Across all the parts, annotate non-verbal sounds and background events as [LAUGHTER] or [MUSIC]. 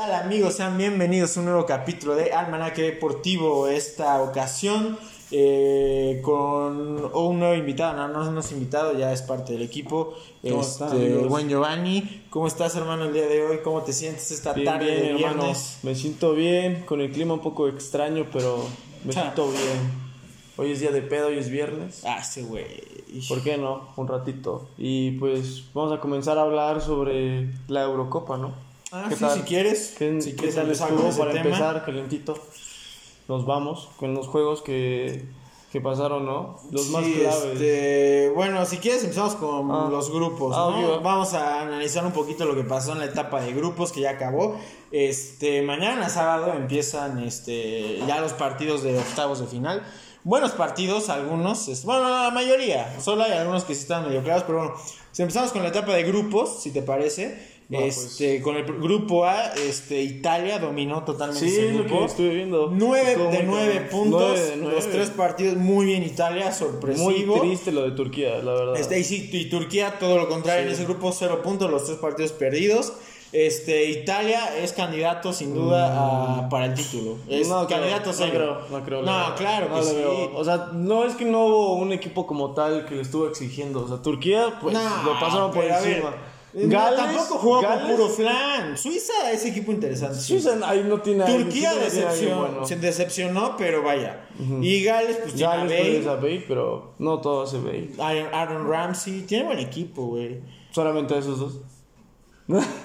Hola amigos? Sean bienvenidos a un nuevo capítulo de Almanaque Deportivo. Esta ocasión eh, con un nuevo invitado, no, no nos invitado, ya es parte del equipo. ¿Cómo este, están, el buen Giovanni, ¿cómo estás hermano el día de hoy? ¿Cómo te sientes esta Bien, tarde bien, de viernes? Me siento bien, con el clima un poco extraño, pero me siento bien. Hoy es día de pedo, hoy es viernes. Ah, sí, güey. ¿Por qué no? Un ratito. Y pues vamos a comenzar a hablar sobre la Eurocopa, ¿no? Ah, ¿Qué sí, tal? si quieres. ¿Qué, si quieres estuvo ese para tema. empezar, calentito? Nos vamos con los juegos que, que pasaron, ¿no? Los más claves. este, bueno, si quieres empezamos con Ah. los grupos, Ah. Vamos a analizar un poquito lo que pasó en la etapa de grupos que ya acabó. Este, mañana sábado empiezan este ya los partidos de octavos de final. Buenos partidos, algunos, es- bueno, la mayoría, solo hay algunos que sí están medio claros, pero bueno, si empezamos con la etapa de grupos, si te parece, Pues. este, con el grupo A, este, Italia dominó totalmente Sí, ese es lo grupo. que estuve viendo. 9 Estuvo de muy 9 cabrón. puntos. Nueve de nueve. Los tres partidos muy bien Italia, sorpresivo. Muy triste lo de Turquía, la verdad. Este, y, sí, y Turquía, todo lo contrario, en Sí. ese grupo, 0 puntos, los tres partidos perdidos. Este, Italia es candidato sin duda a- para el título. Es Mm. No creo, candidato no serio. creo, no creo. No, claro No que sí. O sea, no es que no hubo un equipo como tal que le estuvo exigiendo. O sea, Turquía, pues No, lo pasaron por ver, encima. no, Gales, tampoco jugó Gales, con puro flan. Suiza es equipo interesante. Suiza ahí no tiene Turquía tiene alguien decepcionó, bueno. se decepcionó, pero vaya. Y Gales, pues tiene a Gales Bale, ser Bale, pero no todo hace Bale. Aaron Ramsey. Tiene buen equipo, güey. Solamente esos dos.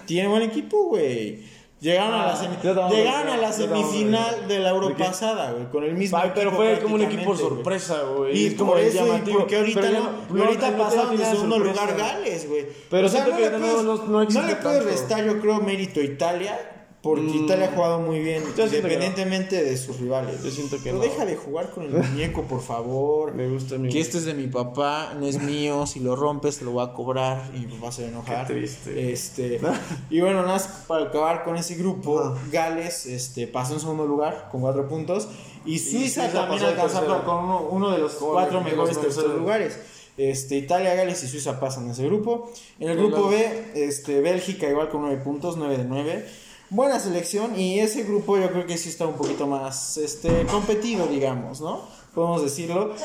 Tiene buen equipo, güey. Llegaron a la, Ah, semi- llegaron a la semifinal de la Euro ¿De qué? pasada, güey, con el mismo Ay, pero equipo fue como un equipo sorpresa, güey. Y es como por y porque ahorita Pero no, ahorita pasaron de segundo lugar Gales, güey. Pero o sea, no que le puedes, no- no le puedes restar, yo creo, mérito a Italia, porque Mm. Italia ha jugado muy bien, Yo que independientemente de sus rivales. Yo siento que Pero no. deja de jugar con el muñeco, por favor. Me gusta mi Que este es de mi papá, no es mío. Si lo rompes, te lo voy a cobrar y mi papá se va a enojar. Qué triste. Este, [LAUGHS] y bueno, nada más para acabar con ese grupo. Gales este, pasó en segundo lugar con cuatro puntos. Y Suiza, Suiza también alcanzó con uno, uno de los cuatro mejores terceros lugares. Este, Italia, Gales y Suiza pasan en ese grupo. En el grupo B, este, Bélgica igual con nueve puntos, 9 de 9. Buena selección y ese grupo yo creo que sí está un poquito más este, competido, digamos, ¿no? Podemos decirlo.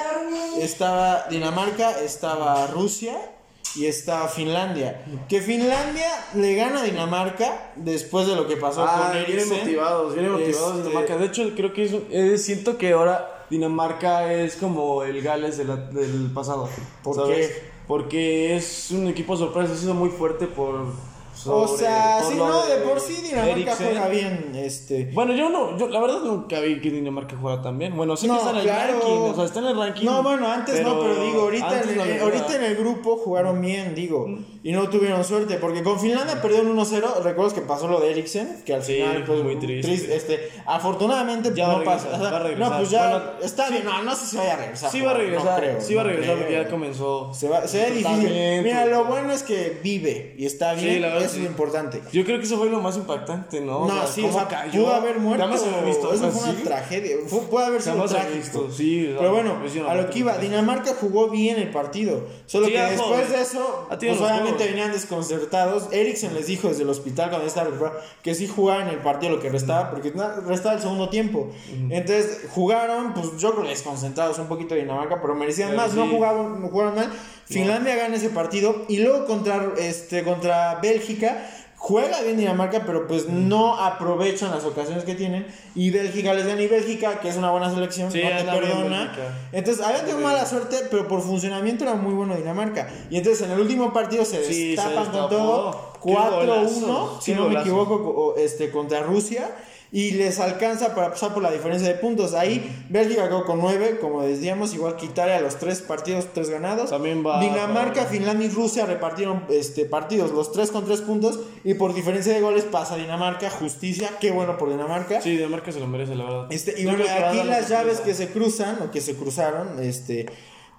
Estaba Dinamarca, estaba Rusia y estaba Finlandia. Que Finlandia le gana a Dinamarca después de lo que pasó Ah, con vienen Eriksen. motivados, vienen motivados Este- Dinamarca. De hecho, creo que es, un- eh, siento que ahora Dinamarca es como el Gales de la- del pasado. ¿Por ¿sabes? qué? Porque es un equipo sorpresa, ha sido muy fuerte por. O sea, sí, no, de por sí Dinamarca juega bien. Este. Bueno, yo no, yo la verdad nunca vi que Dinamarca juega tan bien. Bueno, sé No, que está en el claro. ranking, o sea, está en el ranking. No, bueno, antes no, pero digo, ahorita, en, el, había ahorita nada. en el grupo jugaron bien, digo, y no tuvieron suerte, porque con Finlandia perdieron 1-0, recuerdas que pasó lo de Eriksen, que al Sí, final, pues, muy triste. este, afortunadamente, Ya no va a pasó, regresar, o sea, va a regresar. no, pues ya, Bueno, está bien, no, no sé si vaya a regresar. Sí va a no regresar, creo, sí va a regresar porque ya comenzó. Se, va, se ve difícil. Mira, lo bueno es que vive y está Sí, bien, la verdad, sí. Es lo importante. Yo creo que eso fue lo más impactante, ¿no? No, sí, o sea, cayó. pudo haber muerto. Jamás se visto. Eso o sea, fue una tragedia. Fue- puede haber sido trágico. visto, sí. Pero bueno, a lo que iba, Dinamarca jugó bien el partido. Solo Sí, que después de eso, pues obviamente venían desconcertados. Eriksen les dijo desde el hospital cuando estaba que sí jugaban el partido lo que restaba, porque restaba el segundo tiempo. Entonces jugaron, pues yo creo que desconcentrados un poquito de Dinamarca, pero merecían Pero más, no sí. jugaban, no jugaron mal. Finlandia gana ese partido y luego contra, este, contra Bélgica. Juega bien Dinamarca, pero pues no aprovechan las ocasiones que tienen. Y Bélgica les gana. Y Bélgica, que es una buena selección, Sí, no te perdona. Entonces, había tenido mala suerte, pero por funcionamiento era muy bueno Dinamarca. Y entonces en el último partido se Sí, destapan con todo. Qué 4-1, golazo, si no me equivoco, co- este, contra Rusia. Y les alcanza para pasar por la diferencia de puntos. Ahí Bélgica quedó con 9, como decíamos, igual que Italia, los tres partidos, tres ganados. También va Dinamarca, Finlandia y Rusia repartieron este, partidos, los tres con tres puntos. Y por diferencia de goles pasa Dinamarca, justicia. Qué bueno por Dinamarca. Sí, Dinamarca se lo merece, la verdad. Este, y bueno, aquí las llaves que se cruzan o que se cruzaron, este,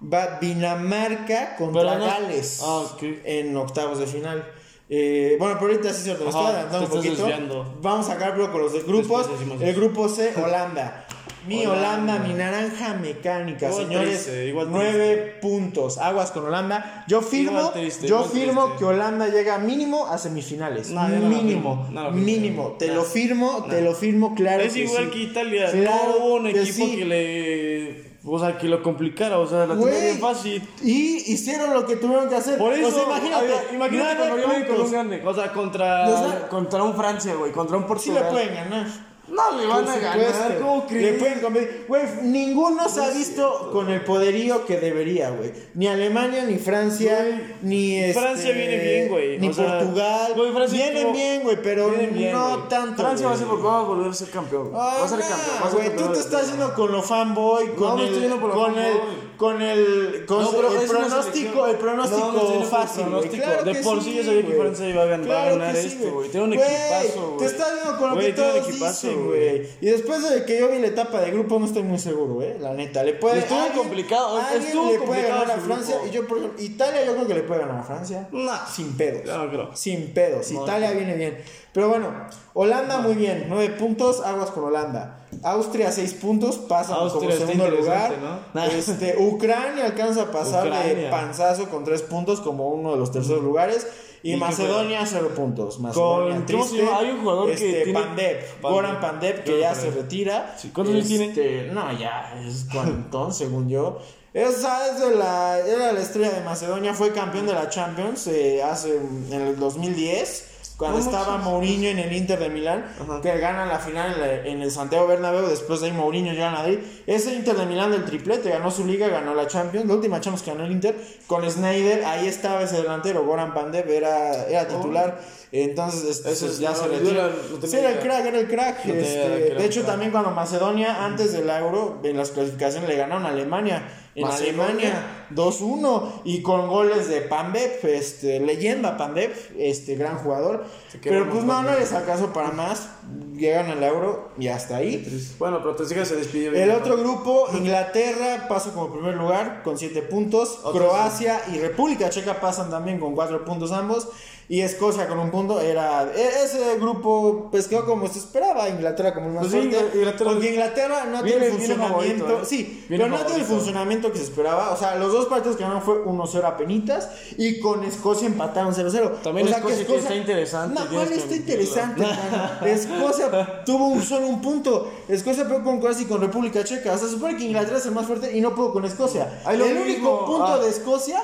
va Dinamarca contra no- Gales Ah, en octavos de final. Eh, bueno, pero ahorita sí se lo Ajá, estoy adelantando te un poquito. desviando. Vamos a sacar primero con los de grupos. El grupo C, [LAUGHS] Holanda. Mi Holanda, mi naranja mecánica, Igual señores. triste, igual nueve puntos. Aguas con Holanda. Yo firmo, triste, yo firmo triste. que Holanda llega mínimo a semifinales. Lo mínimo, firmo. mínimo. Te No. lo firmo, te lo firmo, claro. Es que igual sí. que Italia. Claro no hubo un que equipo sí. que le. O sea, que lo complicara. O sea, la tenía bien fácil. Y hicieron lo que tuvieron que hacer. Por eso, o sea, imagínate, ver, imagínate cuando yo con un grande. O sea, contra, O sea, contra un Francia, güey. Contra un Sí Portugal. le pueden ganar. No le van a ganar. ¿Cómo Le crees? pueden competir. Güey, ninguno se ha visto con el poderío que debería, güey. Ni Alemania, ni Francia, Güey, ni este, Francia viene bien, güey. Ni O sea, Portugal. güey, Francia vienen tuvo- bien, güey, pero Vienen bien, no güey. tanto. Francia va a güey. ser porque va a volver a ser campeón. Ah, va a ser nah, campeón. va a ser güey, campeón tú te de- estás yendo con lo fanboy, con me el, estoy yendo por lo con el, fanboy. con el, con No, pero el es una pronóstico, selección. el pronóstico No, no estoy yendo por el fácil, güey. pronóstico. Claro De que por sí yo sabía que güey. Francia iba a ganar- va a ganar que sí, esto, güey. Tiene un Güey, equipazo, güey. Te estás yendo con lo Güey, que tiene un todos equipazo, dicen, güey. güey. Y después de que yo vi la etapa de grupo, no estoy muy seguro, eh. La neta, le puede. Estuvo alguien- complicado, alguien estuvo le puede ganar a Francia. grupo. Y yo, por ejemplo, Italia, yo creo que le puede ganar a Francia. Sin pedos. Ya no creo. Sin pedos. Italia viene bien. Pero bueno, Holanda muy bien. Nueve puntos, aguas con Holanda. Austria, seis puntos, pasa Austria como segundo lugar. [LAUGHS] Este, Ucrania alcanza a pasar de panzazo con tres puntos como uno de los terceros lugares. Y, ¿Y Macedonia, cero puntos. Macedonia, Con- ¿cómo se triste. Hay un jugador que este, tiene- Pandev, Pandev. Goran Pandev, que ya se retira. Sí, ¿cuántos años tiene? Este, No, ya, es cuantón, [LAUGHS] según yo. Esa es de la, era la estrella de Macedonia, fue campeón de la Champions eh, hace en el 2010. Cuando estaba. Mourinho en el Inter de Milán, Ajá. que gana la final en, la- en el Santiago Bernabéu, después de ahí Mourinho llega a Madrid. Ese Inter de Milán del triplete, ganó su liga, ganó la Champions, la última Champions que ganó el Inter, con Snyder, ahí estaba ese delantero, Goran Pandev era, era titular, entonces este, Ese es- ya no, se no tenía Sí, era el crack, era el crack. No este, de hecho, crack. también cuando Macedonia, antes del Euro, en las clasificaciones le ganaron a Alemania. En. Alemania 2-1 y con goles de Pandev, este, leyenda Pandev, este gran jugador. Pero pues no, no les alcanzó para más. Llegan al Euro y hasta ahí. Bueno, pero se despidió. El otro grupo, Inglaterra pasa como primer lugar con 7 puntos. Croacia y República Checa pasan también con 4 puntos ambos. Y Escocia con un punto. Era e- ese grupo pues quedó como se esperaba. Inglaterra como el más Pues sí, fuerte. Inglaterra- porque Inglaterra no Viene- tiene el funcionamiento. favorito, ¿eh? Sí, pero no tiene el funcionamiento que se esperaba. O sea, los dos partidos que ganaron fue 1-0 a penitas. Y con Escocia empataron 0-0. También o sea, que Escocia está interesante, No, ¿cuál está interesante? [LAUGHS] Escocia tuvo un solo un punto. Escocia pegó con Croacia y con República Checa. O sea, se supone que Inglaterra es el más fuerte y no pudo con Escocia. Ay, lo el mismo. único punto Ah. de Escocia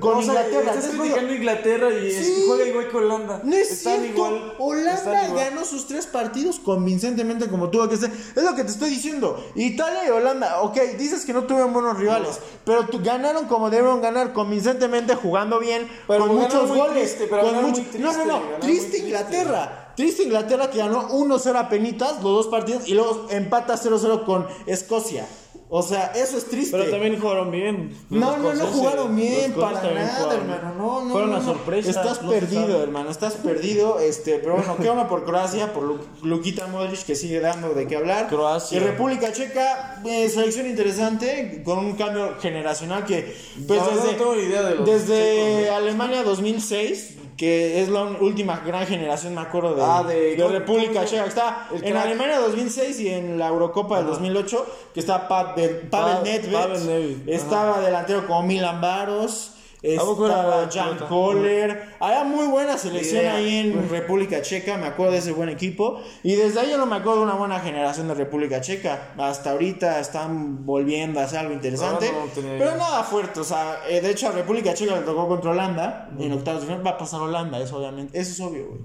con O sea, Inglaterra. Estás criticando Inglaterra y Sí. juega igual que Holanda. no es Están cierto. igual. Holanda están ganó sus tres partidos convincentemente como tuvo que ser. Es lo que te estoy diciendo. Italia y Holanda, ok, dices que no tuvieron buenos rivales, pero ganaron como debieron ganar, convincentemente, jugando bien, Pero con muchos goles. triste, pero con mucho- triste, no, no, no, triste triste. Inglaterra. Triste Inglaterra que ganó 1-0 a penitas los dos partidos y luego empata 0-0 con Escocia. O sea, eso es triste. Pero también jugaron bien. No, no, no escoceses- jugaron bien, para nada, jugaron hermano. No, no. Fueron no, sorpresa. Estás no perdido, hermano. Estás perdido. Este, pero bueno, qué bueno por Croacia, por Lu- Luquita Modric que sigue dando de qué hablar. Croacia. Y República Checa, eh, selección interesante, con un cambio generacional que, pues desde, no tengo ni idea de los desde checos, Alemania 2006. Que es la última gran generación, me acuerdo, de, Ah, de- de República ¿cómo se Checa. Está en crack. Alemania 2006 y en la Eurocopa del 2008, que está Pavel, Pavel Pa- Nedved. Pavel Nedved, Estaba delantero como Milan Baros. ¿A poco era Estaba Jan? Kohler. Había muy buena selección idea. ahí en República Checa. Me acuerdo de ese buen equipo. Y desde ahí yo no me acuerdo de una buena generación de República Checa. Hasta ahorita están volviendo a hacer algo interesante. No, no tenía pero nada fuerte. O sea, eh, de hecho a República Checa le tocó contra Holanda. En octavos de final va a pasar Holanda, eso obviamente. Eso es obvio, güey.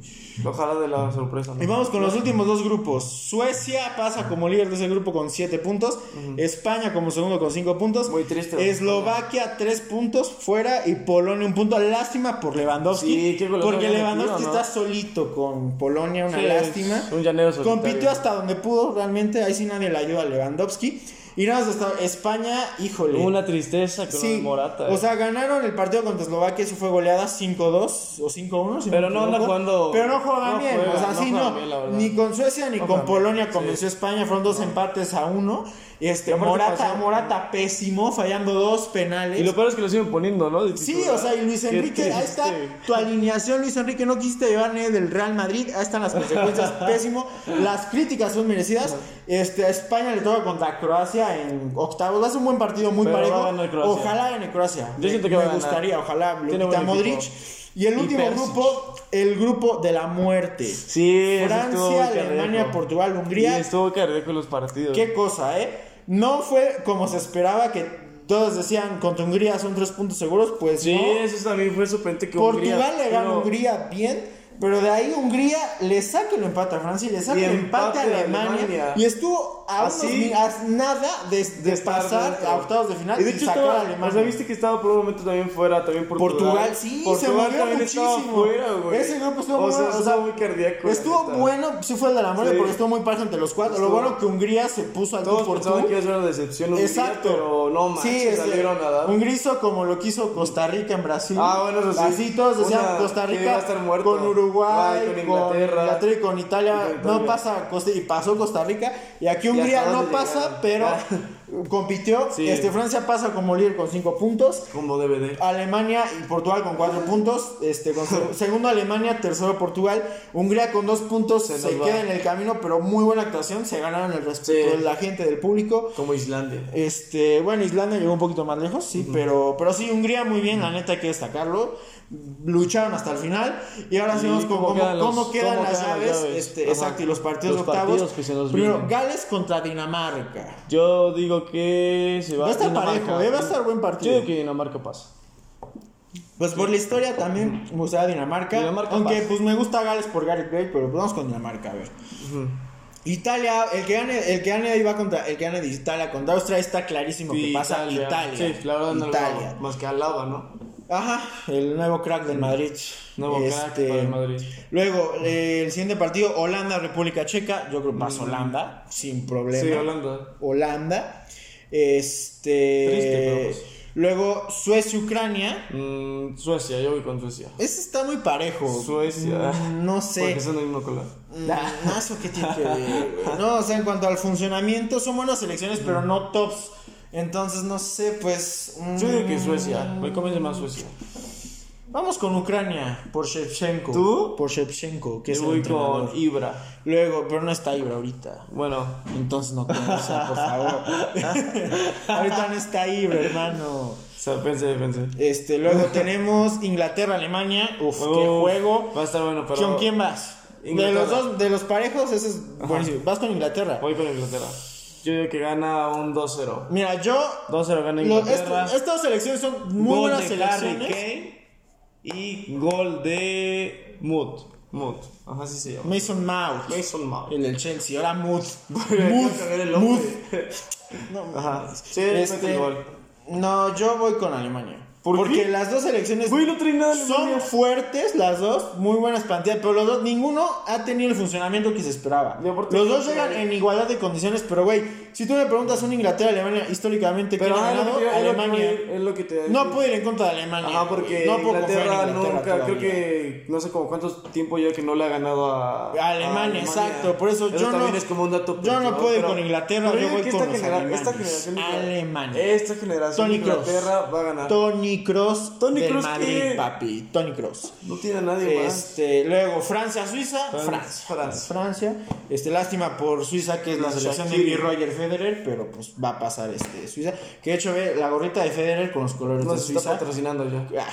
Ojalá de la sorpresa. ¿no? Y vamos con los últimos dos grupos. Suecia pasa como líder de ese grupo con 7 puntos. España como segundo con 5 puntos. Muy triste. Eslovaquia 3 puntos fuera y Polonia un punto. Lástima por Lewandowski. Sí, porque Lewandowski está solito con Polonia, una Sí, lástima. un llanero solitario. Compitió hasta donde pudo realmente. Ahí sí nadie le ayuda a Lewandowski. Y nada más hasta España, híjole. Una tristeza con Sí, Morata. o eh. sea, ganaron el partido contra Eslovaquia, eso fue goleada 5-2 o 5-1. si Pero no anda jugando- Pero no juegan no bien, juega, o sea, no sí, bien, ni con Suecia ni con Polonia bien, convenció España, fueron dos empates a uno. Este, Morata, Morata pésimo, fallando dos penales. Y lo peor es que lo siguen poniendo, ¿no? De Sí, o sea, y Luis Enrique, ahí está tu alineación, Luis Enrique, no quisiste llevar nadie del Real Madrid, ahí están las consecuencias, [LAUGHS] pésimo, las críticas son merecidas, este, a España le toca contra Croacia en octavos, va a ser un buen partido, muy Pero parejo, ojalá gane Croacia, Yo siento que me va a ganar. gustaría, ojalá, Tiene buen Modric, y el último grupo, el grupo de la muerte, Sí, Francia, Alemania. Portugal, Hungría, estuvo cardíaco los partidos. Qué cosa, ¿eh? No fue como se esperaba que todos decían contra Hungría son tres puntos seguros, pues Sí, no. eso también fue sorprendente que Portugal Hungría- le gana a pero- Hungría bien, pero de ahí Hungría le saca el empate a Francia y le saca Y el empate a empate a Alemania, Alemania. y estuvo a, unos a nada de, de estar pasar a octavos de final Y y, de hecho sacar estaba, a Alemania. o sea, viste que estaba por un momento también fuera, también Portugal. Portugal, sí, se movió también estaba muchísimo. fuera, güey. Ese grupo estuvo o muy sea, o estuvo sea, muy cardíaco. Estuvo bueno, sí fue el de la muerte Sí. porque estuvo muy parejo entre los cuatro. Lo Estuvo- bueno que Hungría se puso al Todos por tú. que iba a ser una decepción Hungría, Exacto. pero no manches, Sí, este, salieron a dar. Un griso como lo quiso Costa Rica en Brasil. Ah, bueno, eso sí. Así todos decían Costa Rica iba a Uruguay, Ay, con con Inglaterra, Inglaterra. y con Italia. Y. No pasa y pasó Costa Rica. Y aquí Hungría no pasa, llegaron. pero Ah. compitió. Sí. Este, Francia pasa como líder con 5 puntos. Como DVD. Alemania y Portugal con 4 puntos. Este, con seg- [LAUGHS] segundo Alemania, tercero Portugal. Hungría con 2 puntos se, Se nos va. queda en el camino, pero muy buena actuación. Se ganaron el respeto Sí. de la gente, del público. Como Islandia. Este, bueno, Islandia llegó un poquito más lejos, sí, pero, pero sí, Hungría muy bien, la neta hay que destacarlo. Lucharon hasta el final y ahora sí con cómo cómo, quedan los- cómo quedan cómo las quedan llaves. llaves. Este, exacto, y los partidos Los octavos. partidos que se nos Primero, vienen. Gales contra Dinamarca. Yo digo que se va Va a estar Dinamarca. parejo, eh, va a estar buen Yo partido. digo que Dinamarca pasa. Pues por la historia también me gustaría Dinamarca. Dinamarca aunque pasa. pues me gusta Gales por Gareth Bale, pero pues vamos con Dinamarca, a ver. Italia, el que gane, el que gane ahí va contra, el que gane de Italia contra Austria está clarísimo que Y pasa Italia. Sí, la verdad no Italia. veo más que Alaba, ¿no? Ajá, el nuevo crack del Madrid. Nuevo crack Este, para el Madrid. Luego, eh, el siguiente partido, Holanda, República Checa. Yo creo que pasa Holanda, sin problema. Sí, Holanda. Holanda. Este. Triste, pues. Luego, Suecia, Ucrania. Mm, Suecia, yo voy con Suecia. Ese está muy parejo. Suecia. Mm, No sé. Porque son del mismo color. Mm, No, eso qué tiene que ver. [LAUGHS] No, o sea, en cuanto al funcionamiento, son buenas selecciones, pero no tops. Entonces, no sé, pues. mm, Yo digo que Suecia. Me convence más Suecia. Vamos con Ucrania, por Shevchenko. ¿Tú? Por Shevchenko, que es Yo voy con Ibra. Luego, pero no está Ibra ahorita. Bueno, Entonces no sea, por favor. [LAUGHS] ahorita no está Ibra, hermano. o sea, pensé, pensé. Este, luego tenemos Inglaterra, Alemania. Uf, qué juego. Va a estar bueno, pero. ¿Con quién vas? De Inglaterra. los dos, de los parejos, ese es buenísimo. Vas con Inglaterra. Voy con Inglaterra. Yo digo que gana un 2-0. Mira, yo. 2-0 gana Inglaterra. est- estas selecciones son muy Gol buenas de selecciones. Kane y gol de Mood. Mood. Ajá, así se llama. Mason Mount. Mason Mount. El del Chelsea, ahora Mood. [LAUGHS] Mood. el Mood. [LAUGHS] No, Ajá. Sí, Este, el gol. No, yo voy con Alemania. ¿Por Porque qué? las dos selecciones Güey, no trae nada de son Alemania. fuertes, las dos, muy buenas plantillas, pero los dos, ninguno ha tenido el funcionamiento que se esperaba. Y Los dos llegan en igualdad de condiciones, pero güey, si tú me preguntas un Inglaterra-Alemania históricamente, ¿quién Pero ha ah, es lo ganado? que te- es lo que Alemania. voy- es lo que te No puedo ir en contra de Alemania. Ajá, porque no puedo confiar en Inglaterra, Inglaterra nunca, creo todavía. que no sé como cuánto tiempo ya que no le ha ganado a, A Alemania, exacto, por eso yo también no- es como un dato yo no personal, puedo ir pero- con Inglaterra, pero yo voy que con esta los genera- alemanes. esta generación de- Alemania. esta generación Tony de Kroos. Inglaterra va a ganar Tony Cross Tony del Madrid, ¿qué? papi. Tony Cross. no tiene a nadie más Este, luego Francia, Suiza, Fran- Francia. Francia. Francia. Este, lástima por Suiza, que es la selección de Roger Federer, pero pues va a pasar este Suiza. Que de hecho ve la gorrita de Federer con los colores no de se está Suiza. patrocinando ya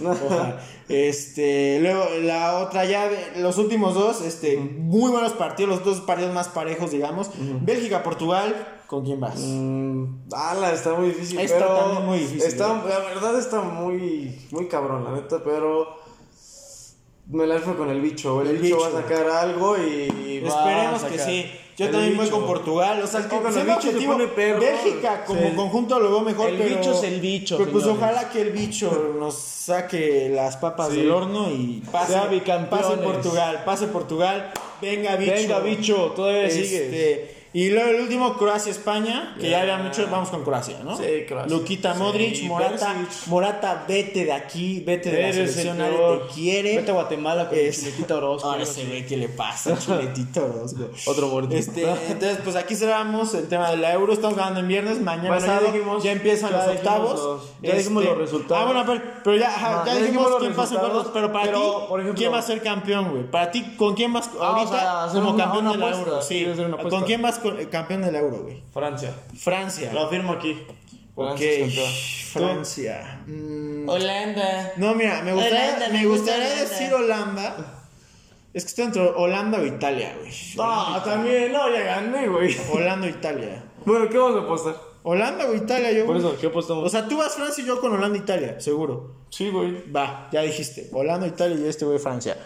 Ah, este, luego la otra llave, los últimos dos, este, muy buenos partidos, los dos partidos más parejos, digamos. Bélgica, Portugal, ¿con quién vas? Mm, ala, está muy difícil Está pero también muy difícil, está, ¿eh? la verdad está muy muy cabrón la neta pero me la fue con el bicho el, El bicho, bicho. va a sacar algo y va Esperemos a que sacar. sí. Yo El también voy bicho. con Portugal. O sea, Es que que con el bicho se objetivo, pone perro. Bélgica como conjunto lo veo mejor. El pero- bicho es el bicho, Pero pues ojalá que el bicho nos saque las papas Sí. del horno y pase. Sea bicampeones. Pase Portugal, pase Portugal. Venga, bicho. venga bicho todavía sigue Este, Y luego el último, Croacia-España, que ya habían hecho, vamos con Croacia, ¿no? Sí, Croacia. Luquita Sí, Modric, Morata, Perisic. Morata, vete de aquí, vete de la Eres el selección, nadie te quiere. Vete a Guatemala con Es- chuletito Orozco. Ahora se ve qué le pasa, chuletito Orozco. [LAUGHS] Otro muertito. Este, entonces, pues aquí cerramos el tema de la Euro. Estamos ganando en viernes. Mañana Bueno, ya sábado, dijimos- ya empiezan ya los octavos. los- ya dijimos los resultados. Ah, bueno, pero, pero ya, ya dijimos, quién pasa en cuartos. Pero para ti, ¿quién va a ser campeón, güey? Para ti, ¿con quién vas Vamos ahorita como campeón de la. Euro? Sí. ¿Con quién vas campeón de la Euro, güey? Francia. Francia. Lo afirmo aquí. Ok, Francia campeón. Mm, Holanda. No, mira, me gustaría, Holanda, me me gusta gustaría Holanda. decir Holanda. Es que estoy entre Holanda o Italia, güey. No, también, no, ya gané, güey. Holanda o Italia. Bueno, ¿qué vamos a apostar? Holanda o Italia, yo. Por eso, ¿qué apostamos? O sea, tú vas Francia y yo con Holanda e Italia, seguro. sí, güey. Va, ya dijiste. Holanda, Italia y este güey Francia.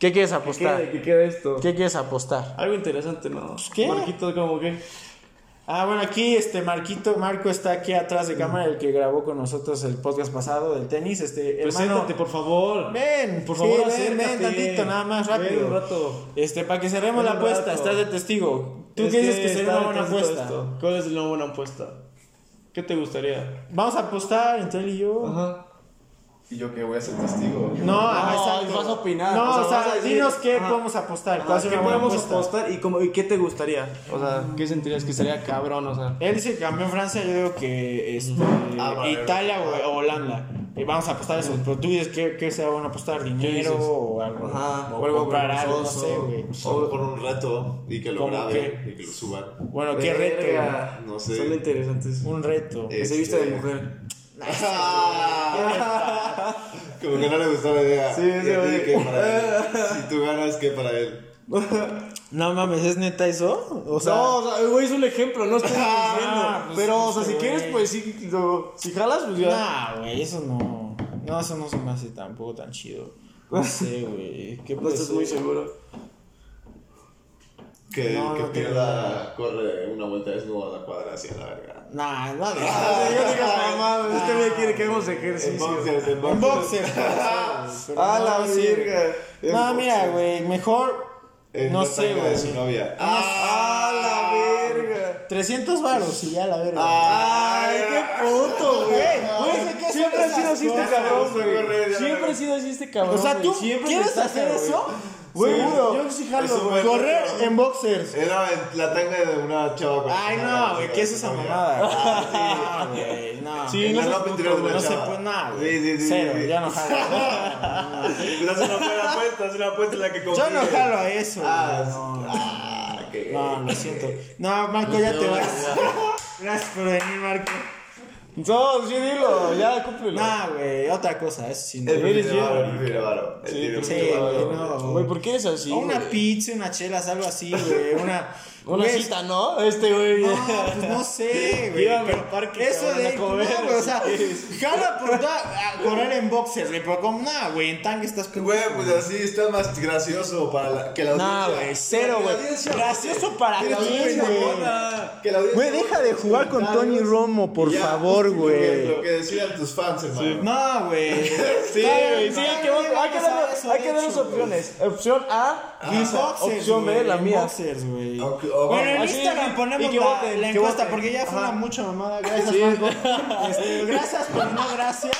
¿Qué quieres ¿Qué apostar? queda, ¿Qué queda esto? ¿Qué quieres apostar? Algo interesante, ¿no? ¿qué? Marquito, como que. Ah, bueno, aquí este Marquito, Marco está aquí atrás de cámara, el que grabó con nosotros el podcast pasado del tenis. Este, hermano, Preséntate, por favor. ven, Por sí, favor, ven, ven tantito, nada más Ven rápido. un rato. Este, para que cerremos Ven la apuesta, estás de testigo. ¿Tú Es qué dices que sería una buena apuesta? esto. ¿Cuál es una buena apuesta? ¿Qué te gustaría? Vamos a apostar entre él y yo. Ajá. Y yo que voy a ser testigo. No, No, exacto. vas a opinar, No, o sea, o sea, vas a decir- dinos qué Ajá. podemos apostar. ¿Cuál ¿Qué podemos apuesta? apostar y, cómo, y qué te gustaría? O sea, ¿qué sentirías que sería cabrón? O sea, Él dice que campeón Francia, yo digo que este, Ah, vale. Italia o, o Holanda. Y vamos a apostar eso. Pero tú dices que, que se van a apostar dinero o algo. Ajá, o o algo comprar algo, no sé, güey. O por un reto y que lo ¿Cómo graben qué? y que lo suban. Bueno, qué reto. No sé. Son interesantes. Un reto. Eh, Que se viste de Este- mujer. [LAUGHS] Como que no le gustó la idea. Sí, Y sí, a ti, güey. ¿qué para él? [LAUGHS] Si tú ganas, ¿qué para él? No mames, ¿es neta eso? O sea, no, o sea, güey, es un ejemplo, no estoy Ah, diciendo. pues, pero, o sea, si güey. quieres, pues sí, lo- si jalas, pues ya. nah, güey, eso no. No, eso no se me hace tampoco tan chido. No [LAUGHS] sé, güey. ¿Qué No estás ser? muy seguro. Que, No, no pierda, corre una vuelta desnudo a la cuadra hacia la verga. Nah, no, O sea, [LAUGHS] yo digo, mamá, este güey quiere que hagamos En ejercicio. boxers, en Un boxers. boxer. [LAUGHS] pero A no, la verga. En No, mira, boxers. güey, mejor. En no sé, tanga de su güey. novia. ¡A la verga! 300 varos y ya la verga. ¡Ay, qué puto, [LAUGHS] güey! Güey, ¿qué Siempre ha sido así este cabrón, güey? güey. Siempre ha sido así este cabrón. O sea, güey. ¿tú quieres hacer güey. eso? Güey, Seguro. yo sí jalo, Correr en boxers. Era en la tanga de una chava con Ay, no, güey, ¿qué es esa mamada? No, [LAUGHS] güey, no. Sí, En no la seas ropa puto, interior de güey. una No se chava. puede nada, güey. Sí, sí, sí, Cero, sí, sí. ya no jalo. [LAUGHS] Pues haz una buena apuesta, haz una apuesta en la que. Yo no jalo a eso. Ah, güey, no. ah, qué No, lo siento. No, Marco, ya te vas. [LAUGHS] Gracias por venir, Marco. No, sí, dilo, ya cúmplelo. No, güey, otra cosa, eso sí. no. El Eres bien. Sí, sí, no. Güey, ¿por qué eres así? O una güey? pizza, una chelas, algo así, güey. Una. Una cita, ¿no? Este güey. No, pues no sé, [LAUGHS] güey. Pero parque, Eso de. a comer, no, güey, o sea, jala por da- a correr en boxers, güey. Pero como, nada, güey, en tanga estás con. Güey, pues así está más gracioso para la, que la No, audiencia. güey, cero, güey. Gracioso para audiencia güey. vota, que la audiencia Güey, deja de jugar con Tony Romo, por ya, favor, [LAUGHS] güey. Lo que decidan tus fans, hermano. No, güey. [LAUGHS] Sí, güey, sí, hay que, hay que darnos opciones. Opción A, boxers, Opción B, la mía. boxers, güey. Ok. Bueno, en Así, Instagram y ponemos que la, voten, la que encuesta porque ya fue Ajá. una mucha mamada. Gracias, Sí. Marco. [LAUGHS] Este, gracias, pero no gracias.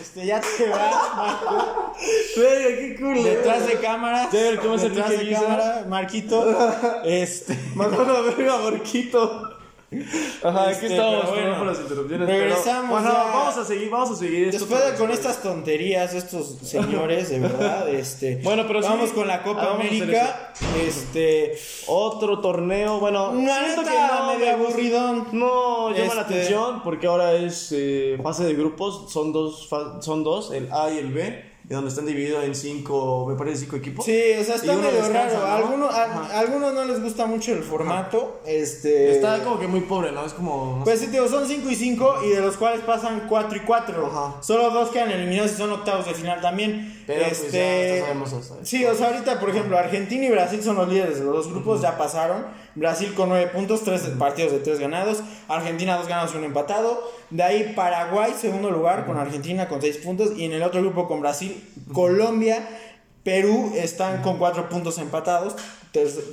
Este, ya te vas, Marco. Qué cool. Detrás de cámaras. Ya, ¿cómo es el Detrás pinche de guisa? cámara, Marquito. [LAUGHS] Este. Mandó la verga, Marquito. Ajá, aquí Este, estamos, pero bueno, perdón por las interrupciones. regresamos Pero, bueno, vamos a seguir, vamos a seguir esto. Después de con después. estas tonterías, estos señores, de verdad, [LAUGHS] este. Bueno, pero sí. Vamos con la Copa América. Este. Otro torneo, bueno, La siento que no medio aburridón. No llama la Este- atención porque ahora es eh, fase de grupos, son dos, son dos, el A y el B, y donde están divididos en cinco, me parece cinco equipos. Sí, o sea, está medio descansa, raro. algunos, a- algunos no les gusta mucho el formato. Este. Está como que muy pobre, ¿no? Es como... no Pues sí, tío, son 5 y 5 y de los cuales pasan 4 y 4. Ajá. Solo dos quedan eliminados y son octavos de final también. Pero, pues, este... ya, ya sabemos eso. Sí, o sea, ahorita, por ejemplo, Argentina y Brasil son los líderes de los dos grupos, ya pasaron. Brasil con 9 puntos, 3 partidos de 3 ganados. Argentina 2 ganados y 1 empatado. De ahí Paraguay, segundo lugar, con Argentina con 6 puntos. Y en el otro grupo con Brasil, Colombia, Perú están con 4 puntos empatados.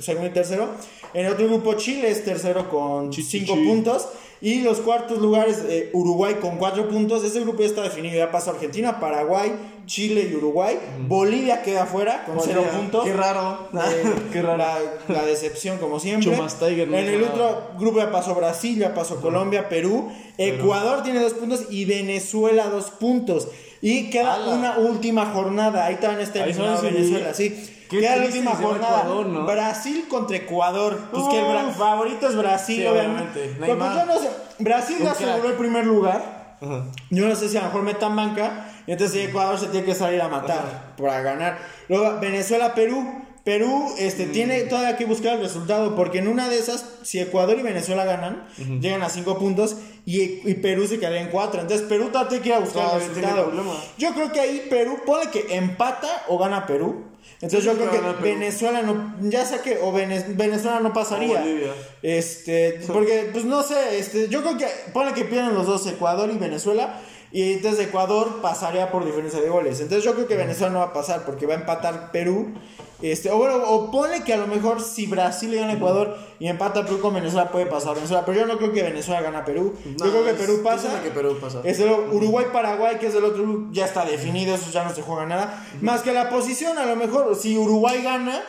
segundo y tercero. En el otro grupo Chile es tercero con Chichichi. 5 puntos. Y los cuartos lugares, eh, Uruguay con 4 puntos. Ese grupo ya está definido. Ya pasó Argentina, Paraguay, Chile y Uruguay. Bolivia queda fuera con 0 Bolivia. puntos. Qué raro. Eh, [LAUGHS] Qué raro. La, la decepción, como siempre. Tiger, en el otro grupo ya pasó Brasil, ya pasó Colombia, Perú. Ecuador tiene dos puntos y Venezuela dos puntos. Y queda una última jornada. Ahí también está Ahí eliminado. Venezuela, sí. Qué Queda la última jornada. Ecuador, ¿no? Brasil contra Ecuador. Pues que el bra- favorito es Brasil, Sí, obviamente. obviamente. Pero pues yo no sé. Brasil ya aseguró el primer lugar. Yo no sé si a lo mejor metan banca. Y entonces Ecuador se tiene que salir a matar para ganar. Luego Venezuela, Perú. Perú este, tiene todavía que buscar el resultado. Porque en una de esas, si Ecuador y Venezuela ganan, llegan a 5 puntos. Y, y Perú se quedaría en 4. Entonces Perú todavía tiene que ir a buscar el resultado. Yo creo que ahí Perú, pone que empata o gana Perú. Entonces yo creo que. Venezuela no, ya sé que o Vene- Venezuela no pasaría. Este, [LAUGHS] porque, pues no sé, este, yo creo que pone que pierden los dos, Ecuador y Venezuela. Y entonces Ecuador pasaría por diferencia de goles. Entonces yo creo que Venezuela no va a pasar porque va a empatar Perú. Este, o bueno, o pone que a lo mejor si Brasil le gana a Ecuador y empata Perú con Venezuela puede pasar Venezuela. Pero yo no creo que Venezuela gana a Perú. No, yo creo que Perú pasa. que Perú pasa. Es el Uruguay-Paraguay, que es el otro grupo, ya está definido, eso ya no se juega nada. Más que la posición, a lo mejor, si Uruguay gana,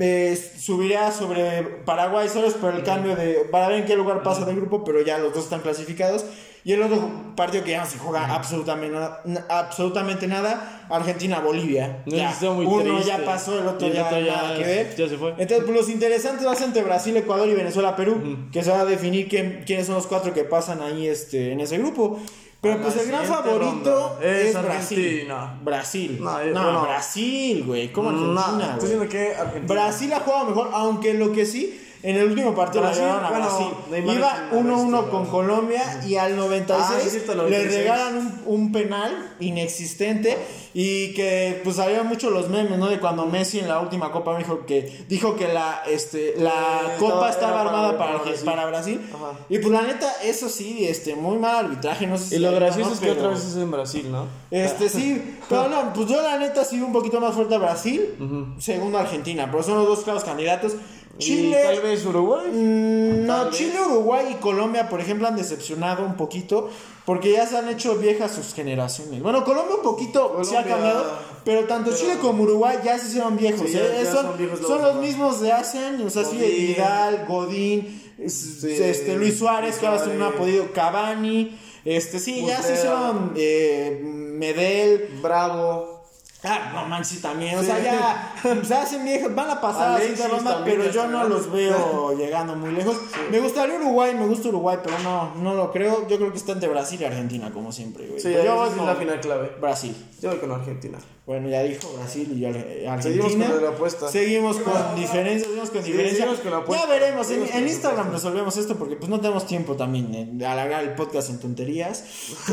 eh, subiría sobre Paraguay solo es por el cambio de. para ver en qué lugar pasa del grupo, pero ya los dos están clasificados. Y el otro partido que ya no se juega absolutamente nada, n- absolutamente nada Argentina-Bolivia. No, Ya, estuvo muy uno triste. ya pasó, el otro ya, otro ya- nada que ver. ya se fue. Entonces, pues, los interesantes va a ser entre Brasil, Ecuador y Venezuela, Perú, que se va a definir quién- quiénes son los cuatro que pasan ahí este, en ese grupo. Pero pues el gran favorito es, Es Brasil. Argentina. Brasil. No, No. Brasil, güey. ¿Cómo No, Argentina, estoy güey? diciendo que Argentina. Brasil ha jugado mejor, aunque lo que sí, en el último partido Brasil, le ganaron a bueno, Brasil. Neymar Iba es una 1-1 bestia, con. Colombia y al 96 Ah, cierto, le 96. regalan un, un penal inexistente y que pues salieron mucho los memes, ¿no? De cuando Messi en la última Copa dijo que dijo que la este la Eh, Copa estaba- estaba armada para, para Brasil. para Brasil. Y pues la neta, eso sí, este muy mal arbitraje, no sé si Y lo gracioso ¿no? es que Pero- otra vez es en Brasil, ¿no? este sí, pero no, pues yo la neta sí un poquito más fuerte a Brasil, segundo Argentina, pero son los dos claros candidatos. Chile, Y tal vez Uruguay. mm, no, vez. Chile, Uruguay y Colombia, por ejemplo, han decepcionado un poquito porque ya se han hecho viejas sus generaciones. Bueno, Colombia un poquito sí ha cambiado, pero tanto pero- Chile como Uruguay ya se hicieron viejos. Sí, ¿eh? ya- ya son, son viejos son lobos, los mismos de hace años, así de. Vidal, Godín, es- este, Luis Suárez, que ahora no ha podido, Cavani. Este, sí, ya se hicieron eh, Medel, Bravo. Ah, no manches también, o Sí. sea, ya [LAUGHS] se hacen viejos, van a pasar Alexis ronda, también pero yo no los veo [LAUGHS] llegando muy lejos. Me gustaría Uruguay, me gusta Uruguay, pero no, no lo creo. Yo creo que está entre Brasil y Argentina, como siempre, güey. Sí, Pero yo voy con la final clave. Brasil. Yo voy con Argentina. Bueno, ya dijo Brasil y eh, Argentina. Seguimos con la apuesta. Seguimos con diferencias, seguimos con Sí, diferencias. seguimos con la apuesta. Ya veremos, en, Instagram resolvemos esto porque pues no tenemos tiempo también eh, de alargar el podcast en tonterías.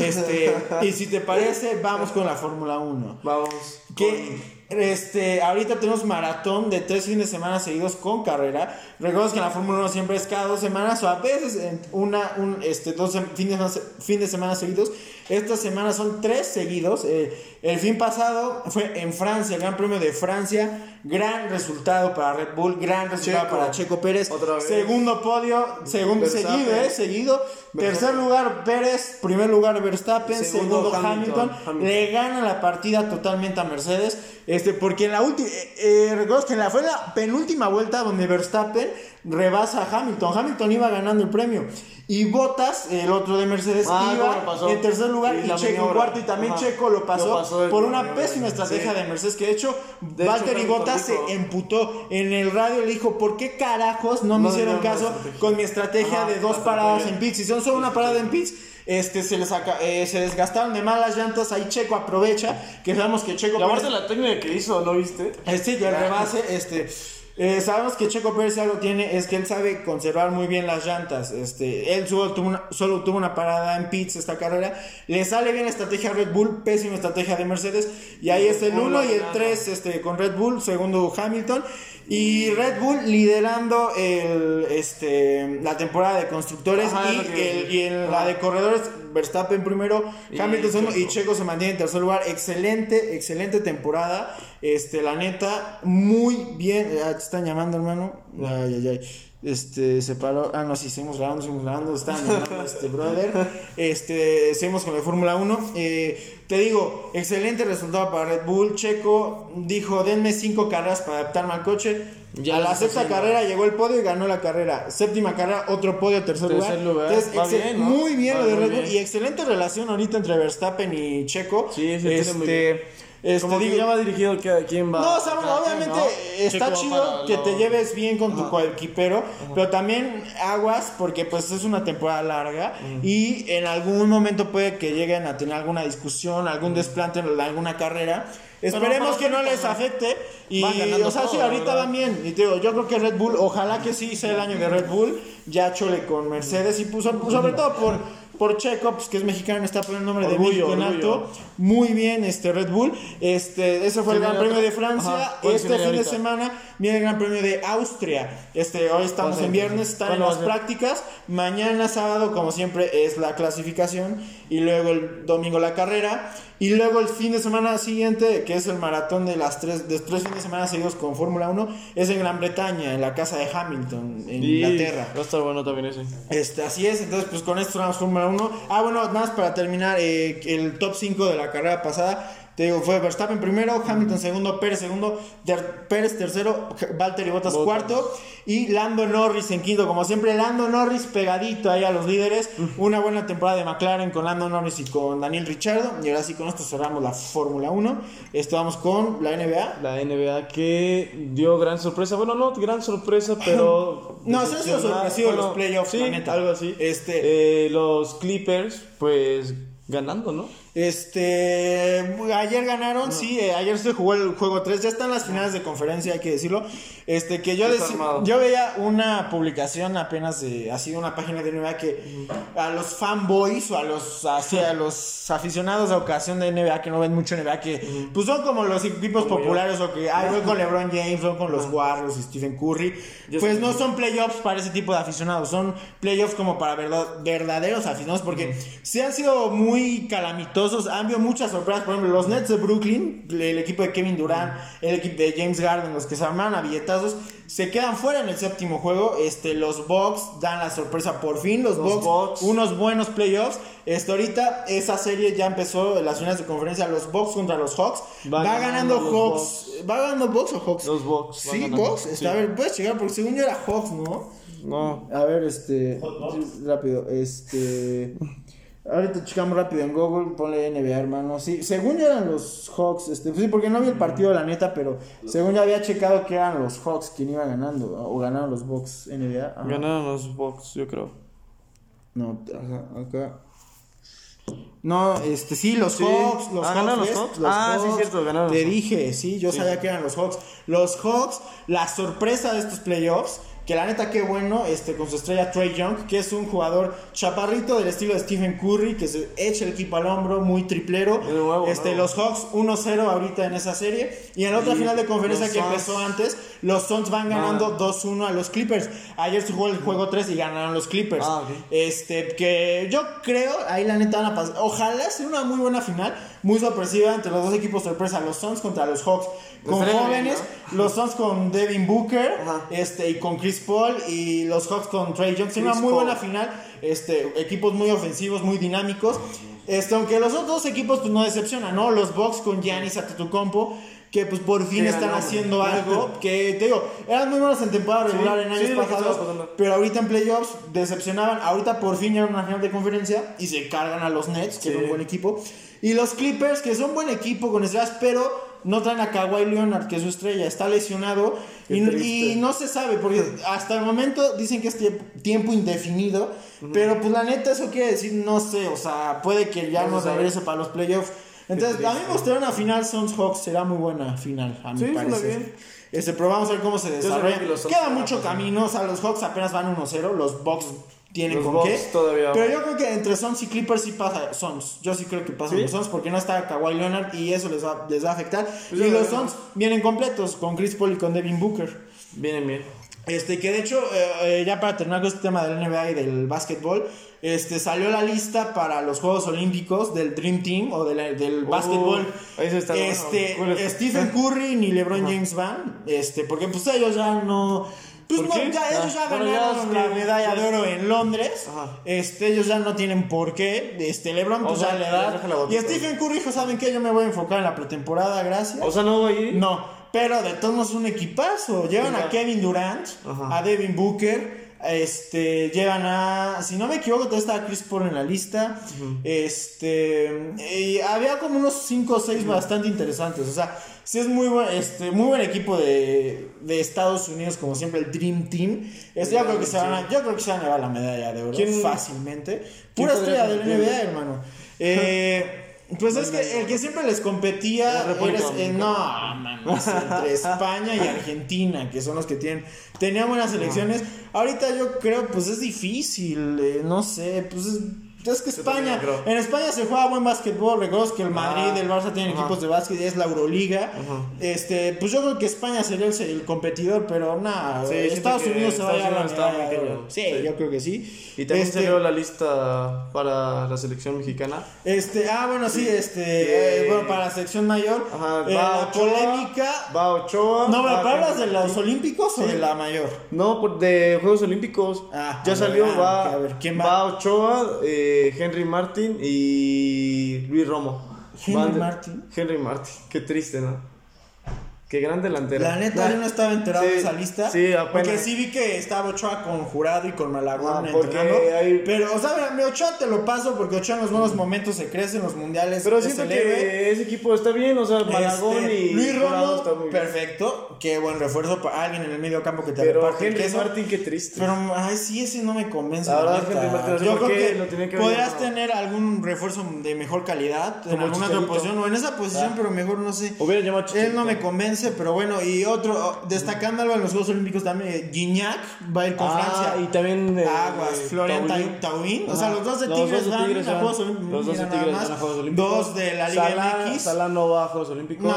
Este, [LAUGHS] y si te parece, vamos con la Fórmula 1. Vamos. Que este, ahorita tenemos maratón de tres fines de semana seguidos con carrera. Recuerda que en la Fórmula 1 siempre es cada dos semanas o a veces en una, un, este, dos sem- fines de, semana- fin de semana son tres seguidos. Eh, el fin pasado fue en Francia, el Gran Premio de Francia. Gran resultado para Red Bull, gran resultado Checo. para Checo Pérez. Otra vez. Segundo podio, segundo seguido, eh, seguido. Tercer lugar Pérez, primer lugar Verstappen, Segundo, segundo, Hamilton. Hamilton. Hamilton. Le gana la partida totalmente a Mercedes. Este, porque en la última. Eh, eh, que en la, fue la penúltima vuelta donde Verstappen rebasa a Hamilton. Hamilton iba ganando el premio. Y Bottas, el otro de Mercedes, Ah, ¿cómo lo iba en tercer lugar Y Checo en cuarto. Y también Ajá. Checo lo pasó, Lo pasó el- por una pésima estrategia sí. de Mercedes. Que de hecho, De hecho, Valtteri Hamilton Bottas dijo- se emputó. En el radio le dijo: ¿Por qué carajos no me hicieron caso con mi estrategia Ajá, de dos paradas en pits? Si son solo una parada en pits. Este, se les aca- eh, se desgastaron de malas llantas, ahí Checo aprovecha, que sabemos que Checo Y aparte Pérez- la técnica que hizo, ¿no viste? este y el rebase, este, eh, sabemos que Checo Pérez algo tiene, es que él sabe conservar muy bien las llantas, este, él solo tuvo una, solo tuvo una parada en pits esta carrera, le sale bien la estrategia Red Bull, pésima estrategia de Mercedes, y ahí está el Muy 1 y el buena. 3 este, con Red Bull, segundo Hamilton, Y Red Bull liderando el, este, la temporada de constructores Ajá, y, el- y en la de corredores Verstappen primero, Y Hamilton segundo y Checo. Se mantiene en tercer lugar. Excelente, excelente temporada. Este, la neta, muy bien. Ah, te están llamando, hermano. Ay, ay, ay. Este, se paró. Ah, no, sí, seguimos grabando, seguimos grabando. Están llamando, [LAUGHS] este, brother. Este, seguimos con la Fórmula 1. Eh, te digo, excelente resultado para Red Bull. Checo dijo, denme cinco carreras para adaptarme al coche. Ya a la está sexta haciendo. carrera llegó el podio y ganó la carrera. Séptima carrera, otro podio, tercer, Tercer lugar. Entonces, Va excel- bien, ¿no? Muy bien Va lo de Red Bull. bien. Y excelente relación ahorita entre Verstappen y Checo. Sí, muy este, este, Como que digo- ya va dirigido cada quien va. no, o sea, bueno, obviamente ¿no? está chido que lo- te lleves bien con tu coequipero, pero también aguas porque pues es una temporada larga y en algún momento puede que lleguen a tener alguna discusión, algún desplante en alguna carrera. Esperemos que no ahorita, les afecte y o sea, sí todo, ahorita ¿verdad? van bien y te digo, yo creo que Red Bull, ojalá que sí sea el año de Red Bull, ya chole con Mercedes y puso sobre todo por por Checo, pues que es mexicano, está poniendo el nombre Orgullo, de México en alto. Muy bien, este Red Bull. Este, ese fue el Gran Premio de Francia. Ajá, ¿cuál este fin de semana viene el Gran Premio de Austria. Este, hoy estamos en viernes, están en ¿Cuándo va las prácticas. Mañana sábado, como siempre, es la clasificación. Y luego el domingo la carrera. Y luego el fin de semana siguiente, que es el maratón de las tres, de tres fines de semana seguidos con Fórmula 1, es en Gran Bretaña, en la casa de Hamilton, en Y Inglaterra. Va a estar bueno también ese. Este, así es, entonces pues con esto vamos Fórmula 1. Ah, bueno, nada más para terminar, eh, el top 5 de la carrera pasada, te digo, fue Verstappen primero, Hamilton segundo, Pérez segundo, ter- Pérez tercero, Valtteri Bottas Bottas. cuarto y Lando Norris en quinto, como siempre, Lando Norris pegadito ahí a los líderes. Una buena temporada de McLaren con Lando Norris y con Daniel Ricciardo. Y ahora sí, con esto cerramos la Fórmula 1. Esto vamos con la NBA. La NBA que dio gran sorpresa. Bueno, no gran sorpresa, pero. [LAUGHS] No, se han sorpresivos los playoffs, Sí, la neta. algo así. Este- Eh, los Clippers, pues ganando, ¿no? Este, ayer ganaron, sí, eh, ayer se jugó el juego 3, ya están las finales de conferencia, hay que decirlo. Este, que yo yo veía una publicación apenas de, así una página de NBA que a los fanboys o a los, así, a los aficionados de ocasión de NBA que no ven mucho NBA, que pues son como los equipos Como yo. populares o que, ay, voy con LeBron James, voy con los Warriors y Stephen Curry, Yo pues no son playoffs para ese tipo de aficionados, son playoffs como para verdad- verdaderos aficionados, porque se han sido muy calamitosos, han habido muchas sorpresas, por ejemplo, los Nets de Brooklyn, el equipo de Kevin Durant, el equipo de James Garden, los que se armaron a billetazos, se quedan fuera en el séptimo juego, este, los Bucks dan la sorpresa por fin, los, Los Bucks, Bucks. unos buenos playoffs, este, ahorita esa serie ya empezó en las finales de conferencia, los Bucks contra los Hawks, va, Va ganando, Hawks, ¿va ganando Bucks o Hawks? Los Bucks. Sí. Bucks, está, Sí. a ver, puedes checar, porque según yo era Hawks, ¿no? No. A ver, este. Rápido, este. Ahorita checamos rápido en Google, ponle NBA, hermano. Sí, según yo eran los Hawks, este, sí, porque no vi el partido, la neta, pero según yo había checado que eran los Hawks quien iba ganando, o ganaron los Bucks NBA. Ajá. Ganaron los Bucks, yo creo. No, ajá, acá. No, este, sí, los Sí. Hawks, los Ah, Hawks. ¿ganaron los. Hawks? Ah, sí, cierto, ganaron Te los dije, sí, yo sabía que eran los Hawks. Los Hawks, la sorpresa de estos playoffs, que la neta qué bueno, este, con su estrella Trey Young, que es un jugador chaparrito del estilo de Stephen Curry, que se echa el equipo al hombro, muy triplero. Nuevo, este, nuevo. los Hawks 1-0 ahorita en esa serie. Y en la otra Y final de conferencia que Suns. empezó antes, los Suns van ganando 2-1 a los Clippers. Ayer se jugó el juego 3 y ganaron los Clippers. Ah, ok. Este, que yo creo, ahí la neta van a pasar. Ojalá sea una muy buena final, muy sorpresiva entre los dos equipos sorpresa, los Suns contra los Hawks. Con jóvenes, bien, los Suns con Devin Booker, Ajá. este, y con Chris Paul, y los Hawks con Trey Young. Sería una muy Paul. buena final, este, equipos muy ofensivos, muy dinámicos. Este, aunque los otros dos equipos pues no decepcionan, ¿no? Los Bucks con Giannis Antetokounmpo, que pues por fin están nombre. haciendo [LAUGHS] algo que te digo, eran muy buenos en temporada Sí, regular en sí, años lo que pasados, pero ahorita en playoffs decepcionaban. Ahorita por fin llegaron a una final de conferencia y se cargan a los Nets, que Sí. es un buen equipo. Y los Clippers, que son buen equipo con estrellas, pero no traen a Kawhi Leonard, que es su estrella, está lesionado. Y, no se sabe, porque hasta el momento dicen que es tie- tiempo indefinido. Pero pues la neta, eso quiere decir, no sé, o sea, puede que ya No regrese para los playoffs. Entonces, a mí me gustaría una final Suns Hawks, será muy buena final, a mi Sí, parecer. bien. Este, pero vamos a ver cómo se desarrolla. Queda mucho camino, o sea, los Hawks apenas van 1-0, los Bucks tienen Los con Bucks qué. todavía- Pero yo creo que entre Suns y Clippers sí pasa Suns. Yo sí creo que pasan ¿Sí? los Suns porque no está Kawhi Leonard y eso les va, les va a afectar. Pues y los. Suns vienen completos con Chris Paul y con Devin Booker. Vienen bien. Este, que de hecho, eh, eh, ya para terminar con este tema del NBA y del básquetbol, este, salió la lista para los Juegos Olímpicos del Dream Team o de la- del básquetbol. ahí se está, este, bueno. Stephen Curry ni LeBron James van, este, porque pues ellos ya no... Pues ¿Por no, qué? ya, ellos Ah, ya bueno, ya ganaron es que- la medalla de oro en Londres. Ajá. Este, ellos ya no tienen por qué. Este, LeBron pues O sea, ya le ya da. deja la Y. Stephen Curry dijo, ¿saben qué? Yo me voy a enfocar en la pretemporada, gracias. O sea, no va a ir. No, pero de todos modos es un equipazo. Llevan a. Kevin Durant, Ajá. a Devin Booker, este, llevan a, si no me equivoco, todavía estaba Chris Paul en la lista. Este, y había como unos 5 o 6 bastante interesantes. O sea, sí es muy buen, este, muy buen equipo de, de Estados Unidos, como siempre, el Dream Team. Este, yo, creo que se van a, yo creo que se van a llevar la medalla de oro ¿Quién- fácilmente. Pura estrella del? NBA, hermano. [LAUGHS] Eh, pues es que el que siempre les competía era- eh, no, mames, entre [LAUGHS] España y Argentina, que son los que tienen, tenían buenas selecciones. Ahorita yo creo, pues es difícil, eh, no sé, pues es, es que España, en España se juega buen básquetbol, recuerdo que el Madrid, el Barça tienen Ajá. equipos de básquet, es la Euroliga. Ajá. Este, pues yo creo que España sería el, el competidor, pero nada, Sí, Estados Unidos se va a la. Sí, Sí. yo creo que sí. Y también Este, salió la lista para la selección mexicana. Este, ah, bueno, sí, este, eh, bueno, para la sección mayor, Ajá, eh, va la Ochoa, polémica. Va Ochoa. No, pero va ¿para hablas de los olímpicos o de la mayor? No, de Juegos Olímpicos. Ah, ya ver, salió, ah, va, a ver, ¿quién va? va Ochoa, eh, Henry Martin y Luis Romo. Henry Van Martin. Henry Martin, qué triste, ¿no? Qué gran delantero. La neta, yo no estaba enterado Sí, de esa lista. Sí, apenas. Porque sí vi que estaba Ochoa con Jurado y con Malagón Ah, porque entrenando. hay- Pero, o sea, mi Ochoa te lo paso porque Ochoa en los buenos momentos se crece en los mundiales. Pero siento que ese equipo está bien, o sea, Malagón Este, y Luis Romo, está muy bien. perfecto. Qué buen refuerzo para alguien en el medio campo que te Pero reparte Henry. Martin, qué triste. Pero, ay, sí, ese no me convence. La la verdad. Henry no sé Yo creo que, lo tenía que llamado. tener algún refuerzo de mejor calidad en Como alguna otra posición o en esa posición, Ah. pero mejor no sé. Él no me convence, pero bueno, y otro, oh, destacando algo en los Juegos Olímpicos también, eh, Guignac va a ir con Ah, Francia. y también. eh, Aguas, Florian Taubín. Taubín. O sea, los dos de Los Tigres dos de van Tigres a van. Juegos Olímpicos. Los dos de Tigres van a Juegos Olímpicos. Dos de la Liga Salah- MX. Salah no va a Juegos Olímpicos. No,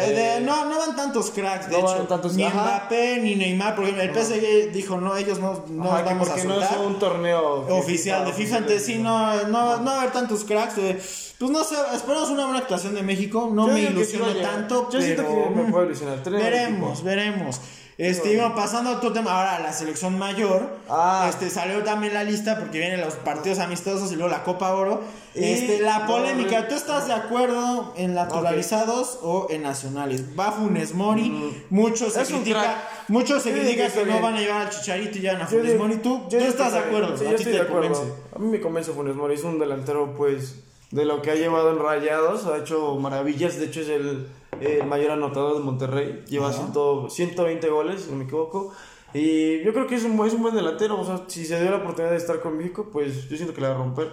eh, de- Eh, no, no van tantos cracks, de no hecho. van tantos- ni. Mbappé ni Neymar, porque el PSG dijo, no, ellos no, no Ajá, vamos a porque no es un torneo oficial de FIFA, entonces sí, no, no, no va a haber tantos cracks. eh, pues no sé, esperamos una buena actuación de México. No Yo me sí ilusiona tanto, Yo pero siento que me mm, puede ilusionar. Tenemos veremos, veremos. Este, iba pasando a otro tema, ahora la selección mayor. Ah. Este, salió también la lista porque vienen los partidos amistosos y luego la Copa Oro. Este, la polémica, no. ¿tú estás de acuerdo en naturalizados o en nacionales? Va Funes Mori, mucho se Es un critica, crack. mucho se Yo digo critica que no van a llevar al Chicharito y llevan a Funes Mori. ¿Tú, yo tú estás de acuerdo? ¿A ti estoy te de acuerdo. convence? A mí me convence Funes Mori, es un delantero, pues, de lo que ha llevado en Rayados, ha hecho maravillas. De hecho, es el, el mayor anotador de Monterrey. Lleva Ajá. 100 120 goles, si no me equivoco. Y yo creo que es un, es un buen delantero. O sea, si se dio la oportunidad de estar con México, pues yo siento que la va a romper.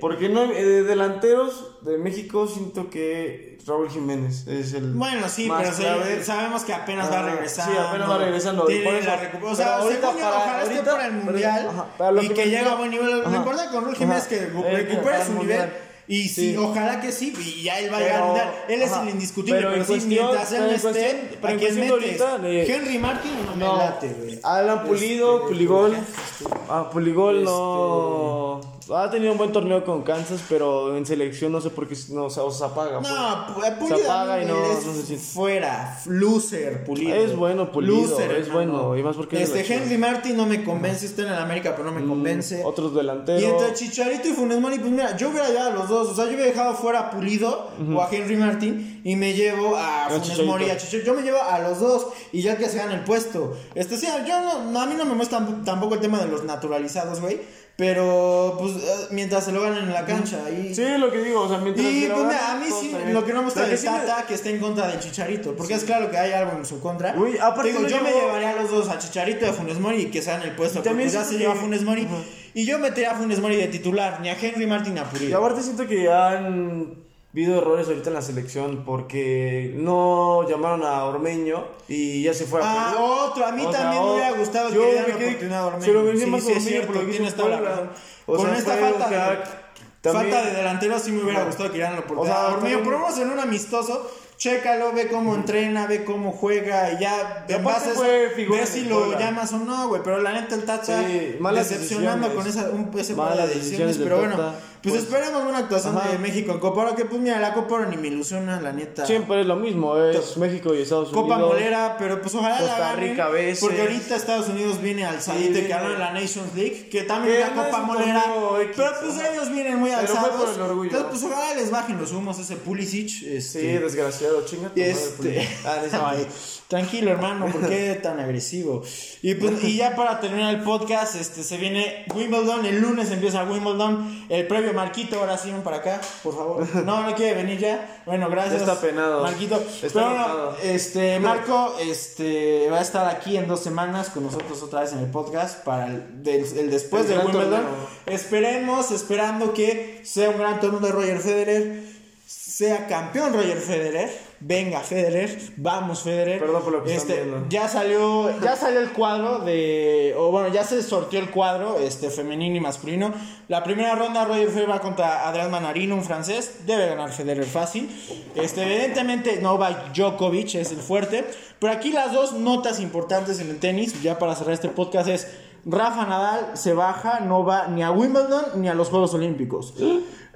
Porque no, eh, de delanteros de México siento que Raúl Jiménez es el Bueno, sí, más pero sí, sabemos que apenas va Ah, regresando. sí, apenas va regresando, Tiene la recu- o Pero sea, ahorita según yo, ojalá esté para el pero- mundial ajá, para y que que llegue a buen nivel. Importante con Raúl Jiménez que Eh, recupere al su nivel. Y sí, Sí. ojalá que sí, y ya él va a Pero- mundial. Él es ajá. el indiscutible, Pero pero, sí, cuestión- mientras él no esté, cuestión- pero ¿a en quién metes? ahorita, eh, Henry Martin no me No, late, güey. Alan Pulido, Este, Puligol. este, Ah, Puligol no. Ha tenido un buen torneo con Kansas, pero en selección no sé por qué no, o sea, o se apaga. pues. No, Pu- Pulido apaga y no- es no se fuera, loser, Pulido. Es bueno Pulido, es hermano. bueno, y más porque es de Este Henry Martin no me convence, está en el América, pero no me convence. Mm, Otros Y delanteros. entre Chicharito y Funes Mori, pues mira, yo hubiera llevado a los dos. O sea, yo hubiera dejado fuera a Pulido o a Henry Martin y me llevo a Funes. Mori y a Chicharito. Yo me llevo a los dos y ya que se gane el puesto. Este, sí, yo no, no, a mí no me muestra tamp- tampoco el tema de los naturalizados, güey. Pero, pues, eh, mientras se lo ganen en la cancha. Y, Sí, lo que digo, o sea, mientras. y se lo pues a mí sí, lo que no me gusta Lo que de me- está en contra del Chicharito, porque es claro que hay algo en su contra. Uy, aparte Digo, yo me llevaría a los dos, a Chicharito y a Funes Mori, y que sean el puesto, también ya se que- lleva a Funes Mori. Y yo metería a Funes Mori de titular, ni a Henry Martin ni a Y Pulido. aparte siento que han habido errores ahorita en la selección porque no llamaron a Ormeño y ya se fue a Ah, Perú. otro, a mí O sea, también me o- hubiera gustado yo que le dieran me la quedé- oportunidad a Ormeño. Se lo merecía Sí, más sí, es Ormeño cierto, por lo que hizo tienes en toda la Puebla. razón. O Con sea, esta fue falta de, crack. También- falta de delantero sí me hubiera Ajá. gustado que dieran la O oportunidad. sea, a Ormeño, por lo menos en un amistoso, Chécalo, ve cómo entrena, ve cómo juega y ya Y en aparte base a fue eso, figura ve en si el lo Puebla. llamas o no, güey. Pero la neta el Tata Sí, malas decepcionando con decisiones. esa, un, ese par de decisiones. decisiones del Pero bueno, Tata. Pues, Pues- esperemos una actuación Ajá. de México en Copa Oro. Que pues mira, la Copa Oro ni me ilusiona, la neta. Siempre es lo mismo, es México y Estados Copa Unidos. Molera, pero pues ojalá Costa la ganen, Rica a veces. Porque ahorita Estados Unidos viene alzadito Sí, y que ganaron la Nations League, que también la Copa Molera. X, pero pues ellos vienen muy alzados. Entonces, pues ojalá les bajen los humos ese Pulisic. Sí, Este, desgraciado, chinga tu y madre, este. [LAUGHS] Ah, [LAUGHS] tranquilo hermano, ¿por qué [LAUGHS] tan agresivo? Y, pues, y ya para terminar el podcast, este, se viene Wimbledon, el lunes empieza Wimbledon, el previo Marquito, ahora sí ven para acá, por favor. No, no quiere venir ya. Bueno, gracias. Está penado. Marquito. Está Pero bueno, este, Marco, este, va a estar aquí en dos semanas con nosotros otra vez en el podcast para el, del- el después El de Wimbledon. torneo. Esperemos, esperando que sea un gran torneo de Roger Federer, sea campeón Roger Federer. Venga Federer, vamos Federer. Perdón por lo que este. Ya salió, ya salió el cuadro de, o bueno, ya se sorteó el cuadro, este, femenino y masculino. La primera ronda Roger Federer va contra Adrián Manarino, un francés, debe ganar Federer fácil. Este, evidentemente Novak Djokovic es el fuerte, pero aquí las dos notas importantes en el tenis, ya para cerrar este podcast es Rafa Nadal se baja, no va ni a Wimbledon ni a los Juegos Olímpicos.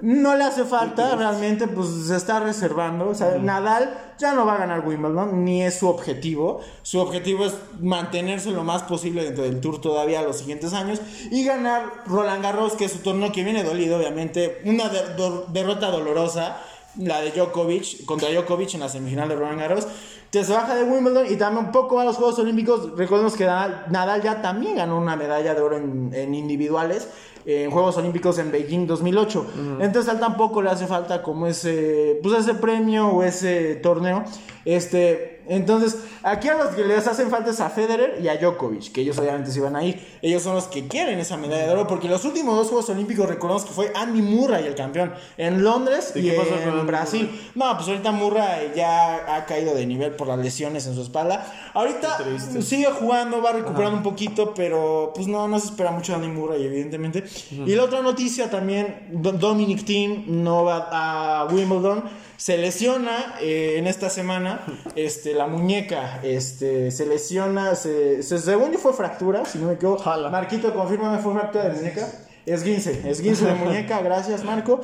No le hace falta, realmente, pues se está reservando. O sea, Nadal ya no va a ganar Wimbledon, ni es su objetivo. Su objetivo es mantenerse lo más posible dentro del Tour todavía los siguientes años y ganar Roland Garros, que es su torneo que viene dolido, obviamente. Una de- do- derrota dolorosa, la de Djokovic, contra Djokovic en la semifinal de Roland Garros. Que se baja de Wimbledon y también un poco a los Juegos Olímpicos. Recordemos que Nadal, Nadal ya también ganó una medalla de oro en, en individuales en Juegos Olímpicos en Beijing 2008. Entonces a él tampoco le hace falta como ese, pues ese premio o ese torneo. Este, entonces aquí a los que les hacen falta es a Federer y a Djokovic, que ellos obviamente se van a ir. Ellos son los que quieren esa medalla de oro porque los últimos dos Juegos Olímpicos recordemos que fue Andy Murray el campeón en Londres ¿Y y, en Brasil. No, pues ahorita Murray ya ha caído de nivel por las lesiones en su espalda. Ahorita sigue jugando, va recuperando un poquito, pero pues no, no se espera mucho de Andy Murray, evidentemente. Y la otra noticia también, Do- Dominic Thiem no va a Wimbledon. Se lesiona eh, en esta semana este, la muñeca, este, se lesiona, se, se- según yo fue fractura, si no me equivoco. Marquito, confírmame, ¿fue fractura de muñeca? Esguince, esguince de muñeca, gracias Marco.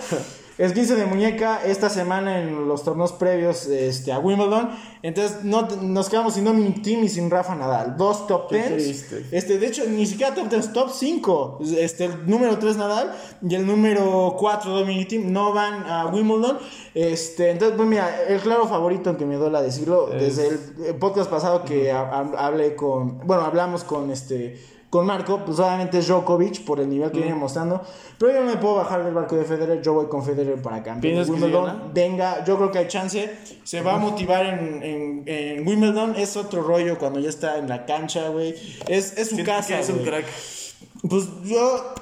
Esguince de muñeca esta semana en los torneos previos este, a Wimbledon. Entonces no, nos quedamos sin Dominic Thiem y sin Rafa Nadal. Dos top Qué 10. triste. Este, de hecho, ni siquiera top 10, top 5. Este, el número 3 Nadal y el número 4 Dominic Thiem no van a Wimbledon. Este, entonces, pues mira, el claro favorito, aunque me duela decirlo, desde el podcast pasado que ha- ha- hablé con, bueno, hablamos con este con Marco, pues obviamente es Djokovic por el nivel que viene mostrando, pero yo no me puedo bajar del barco de Federer, yo voy con Federer para campeón de ¿Piensas que sí Wimbledon. Venga, yo creo que hay chance, se va a motivar en, en, en Wimbledon, es otro rollo cuando ya está en la cancha, güey, es, es su casa, que es un crack. Pues yo.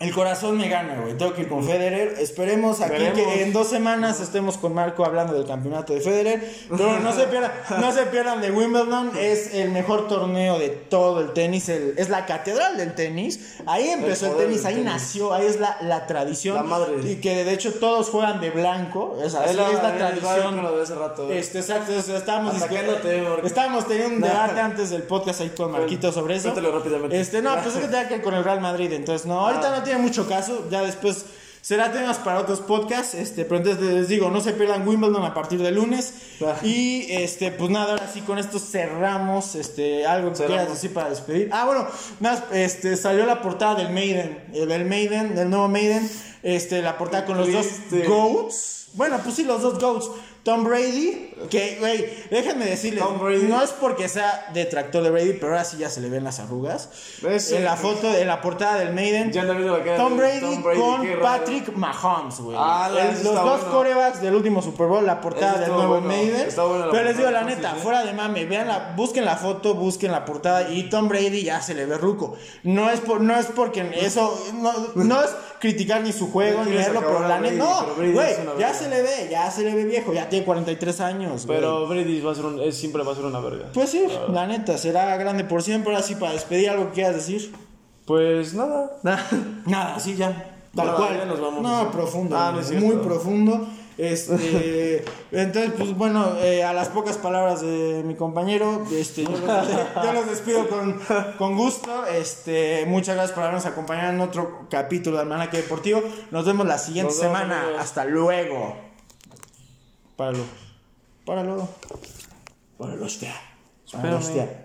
El corazón me gana, güey. Tengo que ir con Federer. Esperemos aquí Veremos. que en dos semanas estemos con Marco hablando del campeonato de Federer. Pero no se pierdan, no se pierdan de Wimbledon. Es el mejor torneo de todo el tenis. el- es la catedral del tenis. Ahí empezó el, tenis, ahí tenis. nació, ahí es la, la tradición. La madre. Y que de hecho todos juegan de blanco. O sea, así es la tradición. Con lo de hace rato. Este, exacto, estábamos, estábamos teniendo un debate antes del podcast ahí con Marquito sobre eso. Rápidamente. Este, no, pues es que [LAUGHS] tenga que ver con el Real Madrid, entonces no, ahorita Ah. no tiene mucho caso, ya después será temas para otros podcasts, este, pero entonces les digo, no se pierdan Wimbledon a partir de lunes Ah. y este, pues nada, ahora sí con esto cerramos, este, algo que Cerramos. quieras decir para despedir. Ah, bueno, más, este, salió la portada del Maiden, el del Maiden, del nuevo Maiden, este, la portada con los dos. GOATs, bueno, pues sí, los dos GOATs. Tom Brady, que, güey, déjenme decirles, Tom Brady. no es porque sea detractor de Brady, pero ahora sí ya se le ven las arrugas. En la foto, en la portada del Maiden. Ya la cara Tom Brady, Tom Brady, con. Patrick Mahomes, güey. Ah, los dos bueno. corebacks del último Super Bowl, la portada del nuevo bueno. Maiden. Pero les digo la neta, sí, sí. fuera de mame, vean la, busquen la foto, busquen la portada y Tom Brady ya se le ve ruco. No es por, no es porque eso, no, no es criticar ni su juego No ni verlo, pero la neta, no, güey, ya verga. se le ve, ya se le ve viejo, ya tiene 43 años. Pero Brady va a ser un, es, siempre va a ser una verga. Pues sí, la neta, será grande por siempre. Ahora sí, para despedir algo que quieras decir. Pues nada. Nada, [LAUGHS] sí, ya. Tal cual. ya nos vamos. No, profundo. Ah, no muy profundo. Este, entonces, pues bueno, eh, a las pocas palabras de mi compañero, este, yo, los, [LAUGHS] yo los despido con, con gusto. Este, muchas gracias por habernos acompañado en otro capítulo de Almanaque Deportivo. Nos vemos la siguiente vemos, semana. amigos. Hasta luego. Páralo. Páralo. Páralo, hostia. Páralo, hostia.